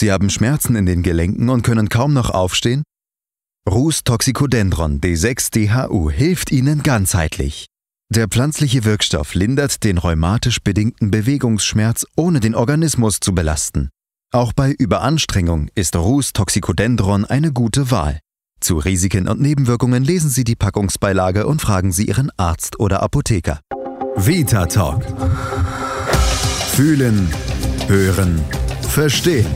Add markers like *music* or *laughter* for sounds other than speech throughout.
Sie haben Schmerzen in den Gelenken und können kaum noch aufstehen? Rus Toxicodendron D6-DHU hilft Ihnen ganzheitlich. Der pflanzliche Wirkstoff lindert den rheumatisch bedingten Bewegungsschmerz, ohne den Organismus zu belasten. Auch bei Überanstrengung ist Rus Toxicodendron eine gute Wahl. Zu Risiken und Nebenwirkungen lesen Sie die Packungsbeilage und fragen Sie Ihren Arzt oder Apotheker. Vita Talk. Fühlen, hören, verstehen.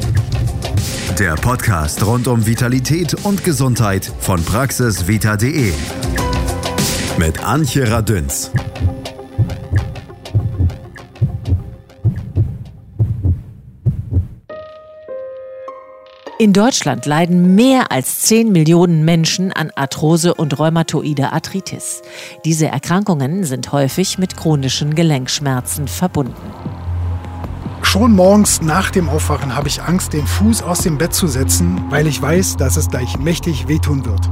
Der Podcast rund um Vitalität und Gesundheit von praxisvita.de. Mit Antje Radünz. In Deutschland leiden mehr als 10 Millionen Menschen an Arthrose und rheumatoide Arthritis. Diese Erkrankungen sind häufig mit chronischen Gelenkschmerzen verbunden. Schon morgens nach dem Aufwachen habe ich Angst, den Fuß aus dem Bett zu setzen, weil ich weiß, dass es gleich mächtig wehtun wird.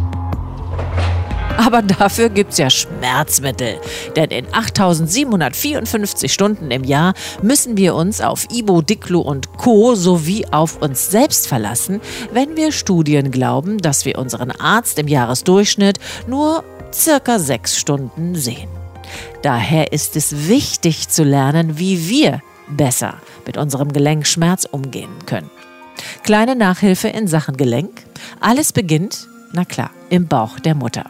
Aber dafür gibt's ja Schmerzmittel. Denn in 8754 Stunden im Jahr müssen wir uns auf Ibo, Diclo und Co. sowie auf uns selbst verlassen, wenn wir Studien glauben, dass wir unseren Arzt im Jahresdurchschnitt nur circa sechs Stunden sehen. Daher ist es wichtig zu lernen, wie wir besser mit unserem Gelenkschmerz umgehen können. Kleine Nachhilfe in Sachen Gelenk. Alles beginnt na klar, im Bauch der Mutter.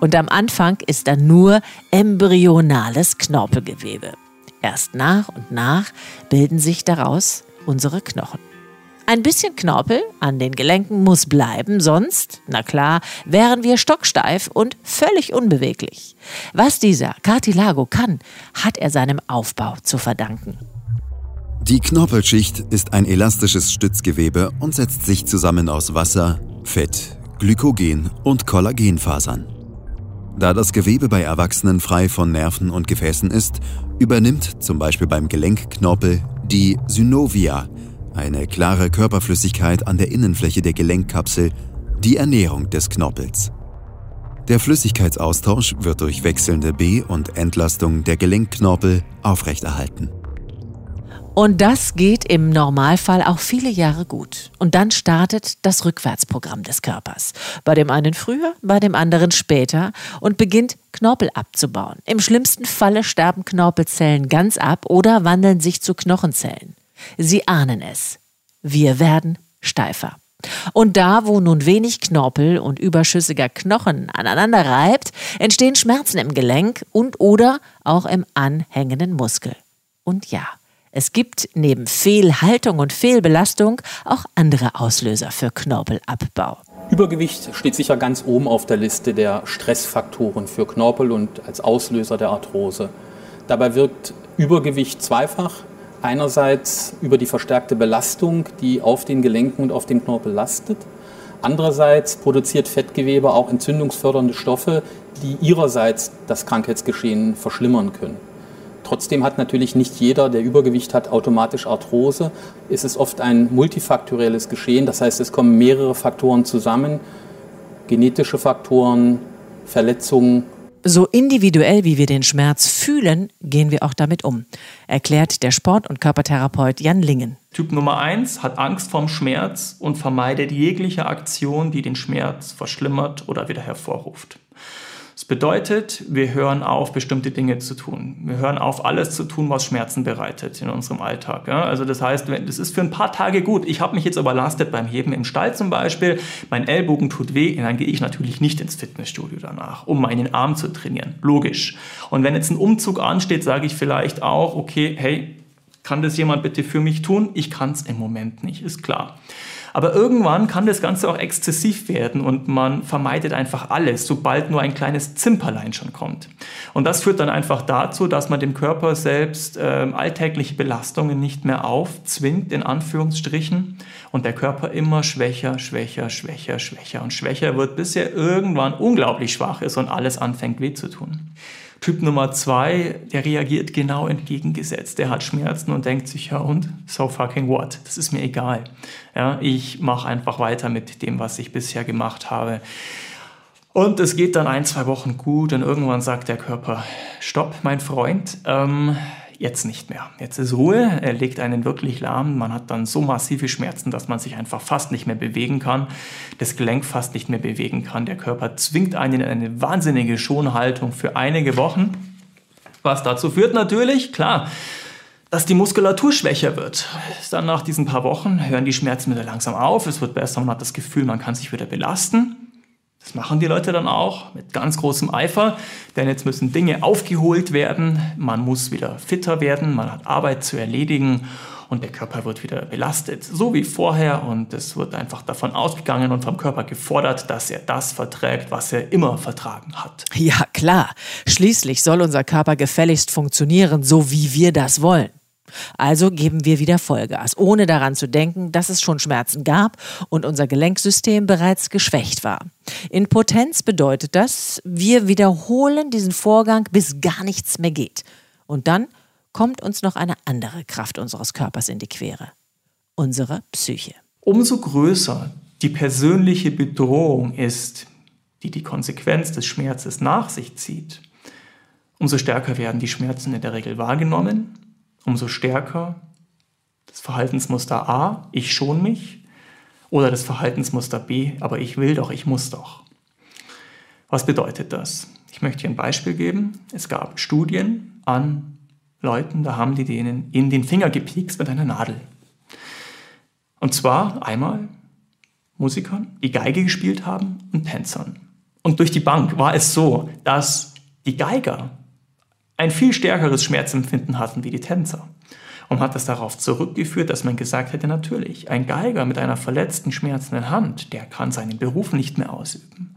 Und am Anfang ist da nur embryonales Knorpelgewebe. Erst nach und nach bilden sich daraus unsere Knochen. Ein bisschen Knorpel an den Gelenken muss bleiben, sonst, na klar, wären wir stocksteif und völlig unbeweglich. Was dieser Cartilago kann, hat er seinem Aufbau zu verdanken. Die Knorpelschicht ist ein elastisches Stützgewebe und setzt sich zusammen aus Wasser, Fett, Glykogen und Kollagenfasern. Da das Gewebe bei Erwachsenen frei von Nerven und Gefäßen ist, übernimmt zum Beispiel beim Gelenkknorpel die Synovia, eine klare Körperflüssigkeit an der Innenfläche der Gelenkkapsel, die Ernährung des Knorpels. Der Flüssigkeitsaustausch wird durch wechselnde Be- und Entlastung der Gelenkknorpel aufrechterhalten. Und das geht im Normalfall auch viele Jahre gut. Und dann startet das Rückwärtsprogramm des Körpers. Bei dem einen früher, bei dem anderen später und beginnt Knorpel abzubauen. Im schlimmsten Falle sterben Knorpelzellen ganz ab oder wandeln sich zu Knochenzellen. Sie ahnen es. Wir werden steifer. Und da, wo nun wenig Knorpel und überschüssiger Knochen aneinander reibt, entstehen Schmerzen im Gelenk und oder auch im anhängenden Muskel. Und ja, es gibt neben Fehlhaltung und Fehlbelastung auch andere Auslöser für Knorpelabbau. Übergewicht steht sicher ganz oben auf der Liste der Stressfaktoren für Knorpel und als Auslöser der Arthrose. Dabei wirkt Übergewicht zweifach. Einerseits über die verstärkte Belastung, die auf den Gelenken und auf dem Knorpel lastet. Andererseits produziert Fettgewebe auch entzündungsfördernde Stoffe, die ihrerseits das Krankheitsgeschehen verschlimmern können. Trotzdem hat natürlich nicht jeder, der Übergewicht hat, automatisch Arthrose. Es ist oft ein multifaktorielles Geschehen, das heißt, es kommen mehrere Faktoren zusammen, genetische Faktoren, Verletzungen. So individuell wie wir den Schmerz fühlen, gehen wir auch damit um, erklärt der Sport- und Körpertherapeut Jan Lingen. Typ Nummer 1 hat Angst vorm Schmerz und vermeidet jegliche Aktion, die den Schmerz verschlimmert oder wieder hervorruft. Das bedeutet, wir hören auf, bestimmte Dinge zu tun. Wir hören auf, alles zu tun, was Schmerzen bereitet in unserem Alltag. Ja? Also das heißt, das ist für ein paar Tage gut. Ich habe mich jetzt überlastet beim Heben im Stall zum Beispiel. Mein Ellbogen tut weh, dann gehe ich natürlich nicht ins Fitnessstudio danach, um meinen Arm zu trainieren. Logisch. Und wenn jetzt ein Umzug ansteht, sage ich vielleicht auch, okay, hey, kann das jemand bitte für mich tun? Ich kann es im Moment nicht, ist klar. Aber irgendwann kann das Ganze auch exzessiv werden und man vermeidet einfach alles, sobald nur ein kleines Zimperlein schon kommt. Und das führt dann einfach dazu, dass man dem Körper selbst äh, alltägliche Belastungen nicht mehr aufzwingt, in Anführungsstrichen, und der Körper immer schwächer, schwächer, schwächer, schwächer und schwächer wird, bis er irgendwann unglaublich schwach ist und alles anfängt weh zu tun. Typ Nummer zwei, der reagiert genau entgegengesetzt. Der hat Schmerzen und denkt sich, ja und, so fucking what, das ist mir egal. Ja, ich mache einfach weiter mit dem, was ich bisher gemacht habe. Und es geht dann ein, zwei Wochen gut und irgendwann sagt der Körper, stopp, mein Freund, ähm, jetzt nicht mehr. Jetzt ist Ruhe, er legt einen wirklich lahm. Man hat dann so massive Schmerzen, dass man sich einfach fast nicht mehr bewegen kann, das Gelenk fast nicht mehr bewegen kann. Der Körper zwingt einen in eine wahnsinnige Schonhaltung für einige Wochen. Was dazu führt natürlich, klar, dass die Muskulatur schwächer wird. Dann nach diesen paar Wochen hören die Schmerzen wieder langsam auf, es wird besser, man hat das Gefühl, man kann sich wieder belasten. Das machen die Leute dann auch mit ganz großem Eifer, denn jetzt müssen Dinge aufgeholt werden, man muss wieder fitter werden, man hat Arbeit zu erledigen und der Körper wird wieder belastet, so wie vorher und es wird einfach davon ausgegangen und vom Körper gefordert, dass er das verträgt, was er immer vertragen hat. Ja, klar. Schließlich soll unser Körper gefälligst funktionieren, so wie wir das wollen. Also geben wir wieder Vollgas, ohne daran zu denken, dass es schon Schmerzen gab und unser Gelenksystem bereits geschwächt war. In Potenz bedeutet das, wir wiederholen diesen Vorgang, bis gar nichts mehr geht. Und dann kommt uns noch eine andere Kraft unseres Körpers in die Quere. Unsere Psyche. Umso größer die persönliche Bedrohung ist, die die Konsequenz des Schmerzes nach sich zieht, umso stärker werden die Schmerzen in der Regel wahrgenommen umso stärker das Verhaltensmuster A, ich schon mich, oder das Verhaltensmuster B, aber ich will doch, ich muss doch. Was bedeutet das? Ich möchte hier ein Beispiel geben. Es gab Studien an Leuten, da haben die denen in den Finger gepiekst mit einer Nadel. Und zwar einmal Musikern, die Geige gespielt haben und Tänzern. Und durch die Bank war es so, dass die Geiger ein viel stärkeres Schmerzempfinden hatten wie die Tänzer. Und hat das darauf zurückgeführt, dass man gesagt hätte, natürlich, ein Geiger mit einer verletzten, schmerzenden Hand, der kann seinen Beruf nicht mehr ausüben.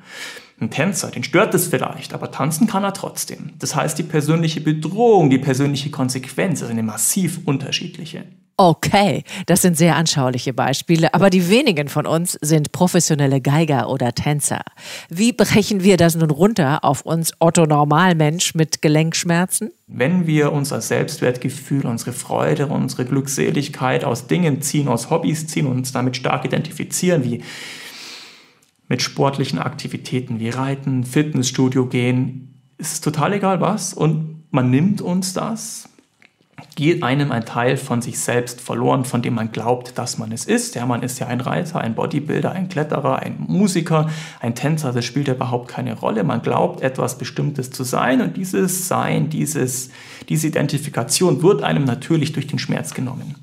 Ein Tänzer, den stört es vielleicht, aber tanzen kann er trotzdem. Das heißt, die persönliche Bedrohung, die persönliche Konsequenz ist eine massiv unterschiedliche. Okay, das sind sehr anschauliche Beispiele, aber die wenigen von uns sind professionelle Geiger oder Tänzer. Wie brechen wir das nun runter auf uns Otto Normalmensch mit Gelenkschmerzen? Wenn wir unser Selbstwertgefühl, unsere Freude, unsere Glückseligkeit aus Dingen ziehen, aus Hobbys ziehen und uns damit stark identifizieren, wie mit sportlichen Aktivitäten wie Reiten, Fitnessstudio gehen, ist es total egal was und man nimmt uns das, geht einem ein Teil von sich selbst verloren, von dem man glaubt, dass man es ist. Ja, man ist ja ein Reiter, ein Bodybuilder, ein Kletterer, ein Musiker, ein Tänzer, das spielt ja überhaupt keine Rolle. Man glaubt, etwas Bestimmtes zu sein und dieses Sein, dieses, diese Identifikation wird einem natürlich durch den Schmerz genommen.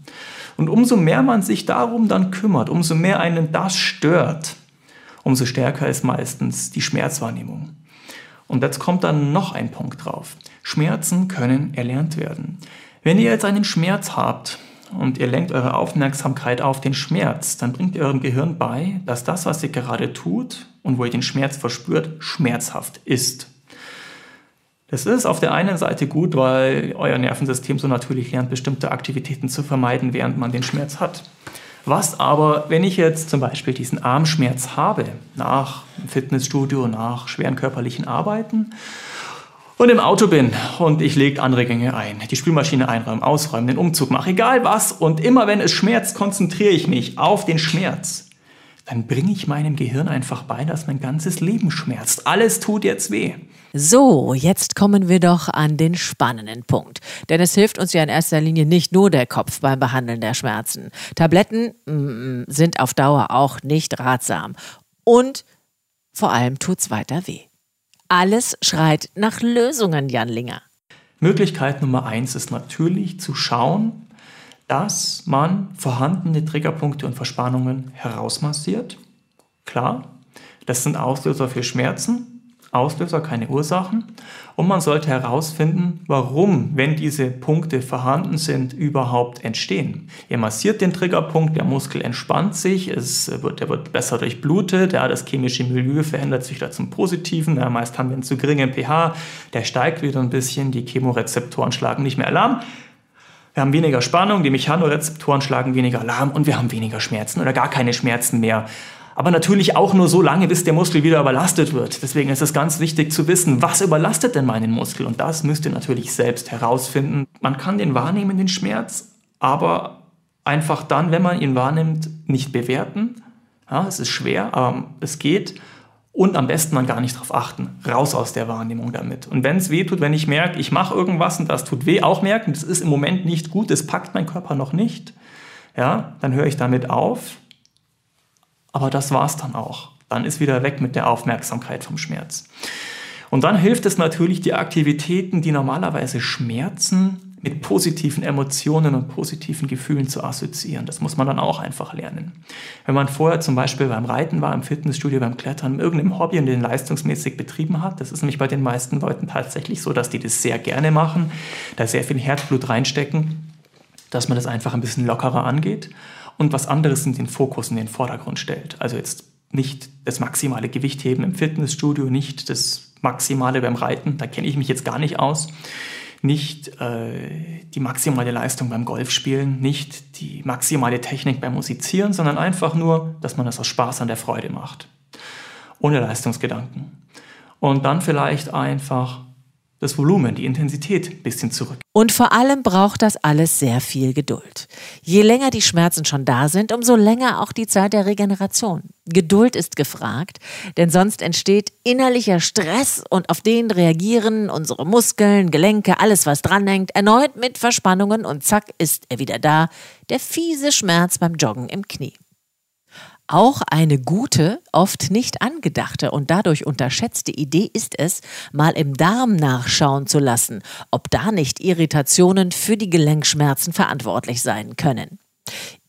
Und umso mehr man sich darum dann kümmert, umso mehr einen das stört, umso stärker ist meistens die Schmerzwahrnehmung. Und jetzt kommt dann noch ein Punkt drauf. Schmerzen können erlernt werden. Wenn ihr jetzt einen Schmerz habt und ihr lenkt eure Aufmerksamkeit auf den Schmerz, dann bringt ihr eurem Gehirn bei, dass das, was ihr gerade tut und wo ihr den Schmerz verspürt, schmerzhaft ist. Das ist auf der einen Seite gut, weil euer Nervensystem so natürlich lernt, bestimmte Aktivitäten zu vermeiden, während man den Schmerz hat. Was aber, wenn ich jetzt zum Beispiel diesen Armschmerz habe, nach Fitnessstudio, nach schweren körperlichen Arbeiten, und im Auto bin und ich lege andere Gänge ein, die Spülmaschine einräumen, ausräumen, den Umzug mache, egal was, und immer wenn es schmerzt, konzentriere ich mich auf den Schmerz, dann bringe ich meinem Gehirn einfach bei, dass mein ganzes Leben schmerzt. Alles tut jetzt weh. So, jetzt kommen wir doch an den spannenden Punkt. Denn es hilft uns ja in erster Linie nicht nur der Kopf beim Behandeln der Schmerzen. Tabletten mm, sind auf Dauer auch nicht ratsam. Und vor allem tut's weiter weh. Alles schreit nach Lösungen, Jan Linger. Möglichkeit Nummer eins ist natürlich zu schauen, dass man vorhandene Triggerpunkte und Verspannungen herausmassiert. Klar, das sind Auslöser für Schmerzen, Auslöser, keine Ursachen. Und man sollte herausfinden, warum, wenn diese Punkte vorhanden sind, überhaupt entstehen. Ihr massiert den Triggerpunkt, der Muskel entspannt sich, es wird, der wird besser durchblutet, ja, das chemische Milieu verändert sich da zum Positiven. Ja, meist haben wir einen zu geringen pH, der steigt wieder ein bisschen, die Chemorezeptoren schlagen nicht mehr Alarm. Wir haben weniger Spannung, die Mechanorezeptoren schlagen weniger Alarm und wir haben weniger Schmerzen oder gar keine Schmerzen mehr aber natürlich auch nur so lange, bis der Muskel wieder überlastet wird. Deswegen ist es ganz wichtig zu wissen, was überlastet denn meinen Muskel? Und das müsst ihr natürlich selbst herausfinden. Man kann den wahrnehmen, den Schmerz, aber einfach dann, wenn man ihn wahrnimmt, nicht bewerten. Ja, es ist schwer, aber es geht. und am besten dann gar nicht darauf achten. Raus aus der Wahrnehmung damit. Und wenn es weh tut, wenn ich merke, ich mache irgendwas und das tut weh, auch merken, das ist im Moment nicht gut, das packt mein Körper noch nicht, ja, dann höre ich damit auf. Aber das war's dann auch. Dann ist wieder weg mit der Aufmerksamkeit vom Schmerz. Und dann hilft es natürlich, die Aktivitäten, die normalerweise schmerzen, mit positiven Emotionen und positiven Gefühlen zu assoziieren. Das muss man dann auch einfach lernen. Wenn man vorher zum Beispiel beim Reiten war, im Fitnessstudio, beim Klettern, irgendeinem Hobby und den leistungsmäßig betrieben hat, das ist nämlich bei den meisten Leuten tatsächlich so, dass die das sehr gerne machen, da sehr viel Herzblut reinstecken, dass man das einfach ein bisschen lockerer angeht und was anderes in den Fokus, in den Vordergrund stellt. Also jetzt nicht das maximale Gewicht heben im Fitnessstudio, nicht das maximale beim Reiten, da kenne ich mich jetzt gar nicht aus nicht äh, die maximale Leistung beim Golfspielen, nicht die maximale Technik beim Musizieren, sondern einfach nur, dass man das aus Spaß an der Freude macht. Ohne Leistungsgedanken. Und dann vielleicht einfach das Volumen, die Intensität ein bisschen zurück. Und vor allem braucht das alles sehr viel Geduld. Je länger die Schmerzen schon da sind, umso länger auch die Zeit der Regeneration. Geduld ist gefragt, denn sonst entsteht innerlicher Stress und auf den reagieren unsere Muskeln, Gelenke, alles was dranhängt, erneut mit Verspannungen und zack ist er wieder da, der fiese Schmerz beim Joggen im Knie. Auch eine gute, oft nicht angedachte und dadurch unterschätzte Idee ist es, mal im Darm nachschauen zu lassen, ob da nicht Irritationen für die Gelenkschmerzen verantwortlich sein können.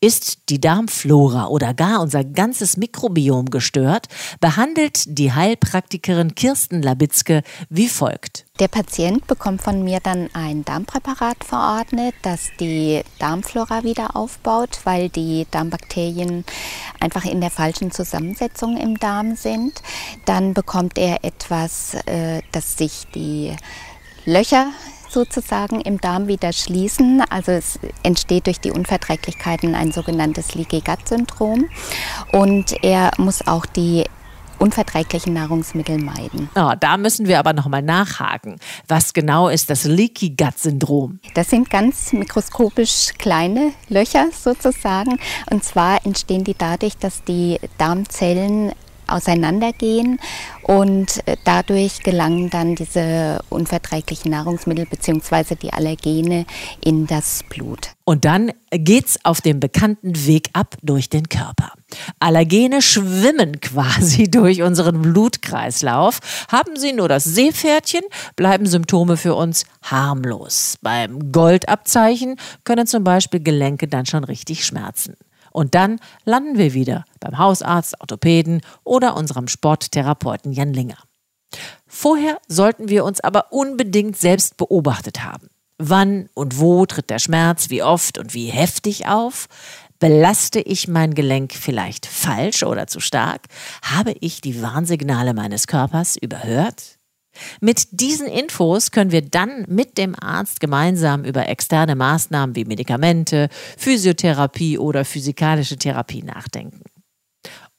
Ist die Darmflora oder gar unser ganzes Mikrobiom gestört, behandelt die Heilpraktikerin Kirsten Labitzke wie folgt. Der Patient bekommt von mir dann ein Darmpräparat verordnet, das die Darmflora wieder aufbaut, weil die Darmbakterien einfach in der falschen Zusammensetzung im Darm sind. Dann bekommt er etwas, äh, das sich die Löcher sozusagen im Darm wieder schließen. Also es entsteht durch die Unverträglichkeiten ein sogenanntes Leaky Gut Syndrom und er muss auch die unverträglichen Nahrungsmittel meiden. Oh, da müssen wir aber nochmal nachhaken. Was genau ist das Leaky Gut Syndrom? Das sind ganz mikroskopisch kleine Löcher sozusagen. Und zwar entstehen die dadurch, dass die Darmzellen auseinandergehen und äh, dadurch gelangen dann diese unverträglichen Nahrungsmittel bzw. die Allergene in das Blut. Und dann geht's auf dem bekannten Weg ab durch den Körper. Allergene schwimmen *laughs* quasi durch unseren Blutkreislauf. Haben sie nur das Seepferdchen, bleiben Symptome für uns harmlos. Beim Goldabzeichen können zum Beispiel Gelenke dann schon richtig schmerzen. Und dann landen wir wieder beim Hausarzt, Orthopäden oder unserem Sporttherapeuten Jan Linger. Vorher sollten wir uns aber unbedingt selbst beobachtet haben. Wann und wo tritt der Schmerz, wie oft und wie heftig auf? Belaste ich mein Gelenk vielleicht falsch oder zu stark? Habe ich die Warnsignale meines Körpers überhört? Mit diesen Infos können wir dann mit dem Arzt gemeinsam über externe Maßnahmen wie Medikamente, Physiotherapie oder physikalische Therapie nachdenken.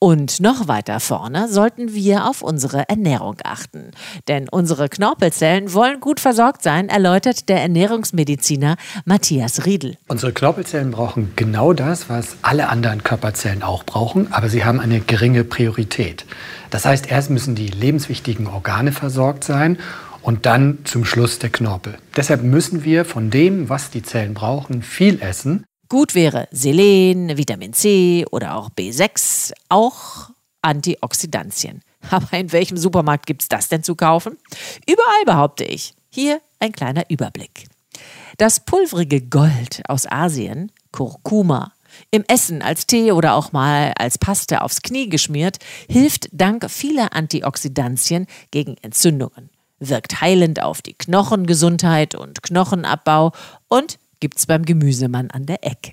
Und noch weiter vorne sollten wir auf unsere Ernährung achten. Denn unsere Knorpelzellen wollen gut versorgt sein, erläutert der Ernährungsmediziner Matthias Riedel. Unsere Knorpelzellen brauchen genau das, was alle anderen Körperzellen auch brauchen, aber sie haben eine geringe Priorität. Das heißt, erst müssen die lebenswichtigen Organe versorgt sein und dann zum Schluss der Knorpel. Deshalb müssen wir von dem, was die Zellen brauchen, viel essen. Gut wäre Selen, Vitamin C oder auch B6, auch Antioxidantien. *laughs* Aber in welchem Supermarkt gibt es das denn zu kaufen? Überall behaupte ich. Hier ein kleiner Überblick. Das pulverige Gold aus Asien, Kurkuma, im Essen als Tee oder auch mal als Paste aufs Knie geschmiert, hilft dank vieler Antioxidantien gegen Entzündungen, wirkt heilend auf die Knochengesundheit und Knochenabbau und gibt's beim Gemüsemann an der Ecke.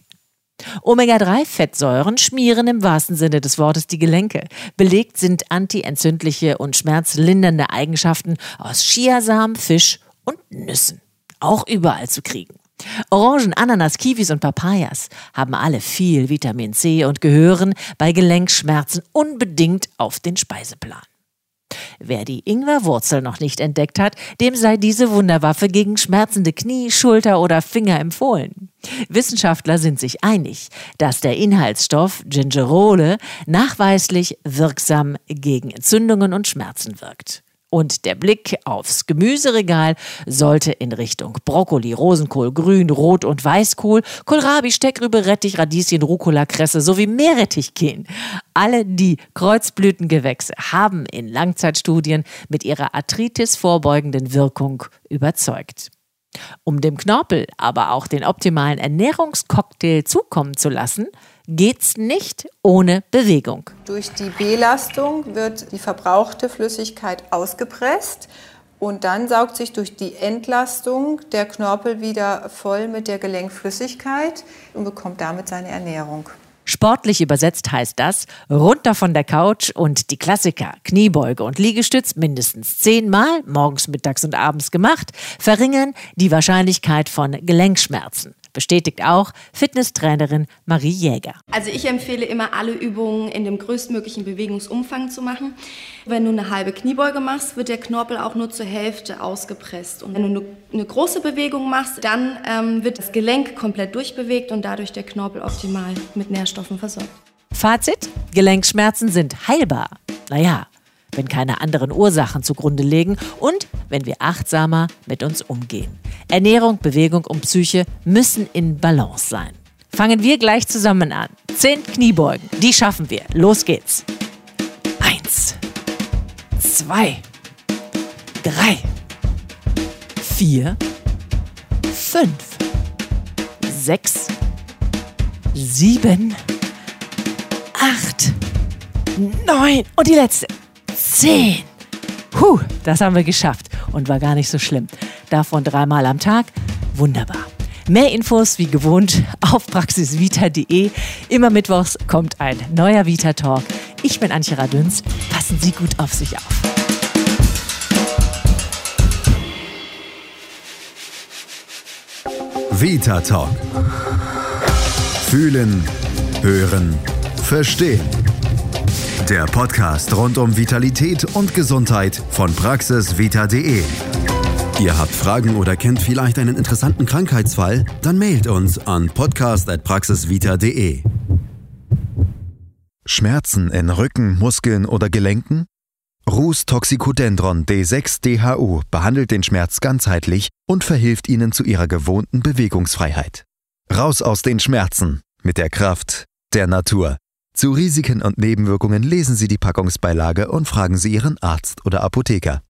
Omega-3-Fettsäuren schmieren im wahrsten Sinne des Wortes die Gelenke. Belegt sind antientzündliche und schmerzlindernde Eigenschaften aus Chiasamen, Fisch und Nüssen. Auch überall zu kriegen. Orangen, Ananas, Kiwis und Papayas haben alle viel Vitamin C und gehören bei Gelenkschmerzen unbedingt auf den Speiseplan. Wer die Ingwerwurzel noch nicht entdeckt hat, dem sei diese Wunderwaffe gegen schmerzende Knie, Schulter oder Finger empfohlen. Wissenschaftler sind sich einig, dass der Inhaltsstoff Gingerole nachweislich wirksam gegen Entzündungen und Schmerzen wirkt. Und der Blick aufs Gemüseregal sollte in Richtung Brokkoli, Rosenkohl, Grün, Rot und Weißkohl, Kohlrabi, Steckrübe, Rettich, Radieschen, Rucola, Kresse sowie Meerrettich gehen. Alle die Kreuzblütengewächse haben in Langzeitstudien mit ihrer Arthritis vorbeugenden Wirkung überzeugt. Um dem Knorpel aber auch den optimalen Ernährungscocktail zukommen zu lassen, geht's nicht ohne Bewegung. Durch die Belastung wird die verbrauchte Flüssigkeit ausgepresst und dann saugt sich durch die Entlastung der Knorpel wieder voll mit der Gelenkflüssigkeit und bekommt damit seine Ernährung. Sportlich übersetzt heißt das, runter von der Couch und die Klassiker, Kniebeuge und Liegestütz mindestens zehnmal, morgens, mittags und abends gemacht, verringern die Wahrscheinlichkeit von Gelenkschmerzen bestätigt auch Fitnesstrainerin Marie Jäger. Also ich empfehle immer, alle Übungen in dem größtmöglichen Bewegungsumfang zu machen. Wenn du eine halbe Kniebeuge machst, wird der Knorpel auch nur zur Hälfte ausgepresst. Und wenn du eine, große Bewegung machst, dann ähm, wird das Gelenk komplett durchbewegt und dadurch der Knorpel optimal mit Nährstoffen versorgt. Fazit, Gelenkschmerzen sind heilbar. Naja, wenn keine anderen Ursachen zugrunde liegen und wenn wir achtsamer mit uns umgehen. Ernährung, Bewegung und Psyche müssen in Balance sein. Fangen wir gleich zusammen an. Zehn Kniebeugen, die schaffen wir. Los geht's. Eins, zwei, drei, vier, fünf, sechs, sieben, acht, neun und die letzte. Zehn. Puh, das haben wir geschafft und war gar nicht so schlimm. Davon dreimal am Tag. Wunderbar. Mehr Infos wie gewohnt *laughs* auf praxisvita.de. Immer mittwochs kommt ein neuer Vita Talk. Ich bin Antje Radüns. Passen Sie gut auf sich auf. Vita Talk. Fühlen, hören, verstehen. Der Podcast rund um Vitalität und Gesundheit von praxisvita.de. Ihr habt Fragen oder kennt vielleicht einen interessanten Krankheitsfall? Dann mailt uns an podcast.praxisvita.de. Schmerzen in Rücken, Muskeln oder Gelenken? Rus Toxicodendron D6-DHU behandelt den Schmerz ganzheitlich und verhilft Ihnen zu Ihrer gewohnten Bewegungsfreiheit. Raus aus den Schmerzen mit der Kraft der Natur. Zu Risiken und Nebenwirkungen lesen Sie die Packungsbeilage und fragen Sie Ihren Arzt oder Apotheker.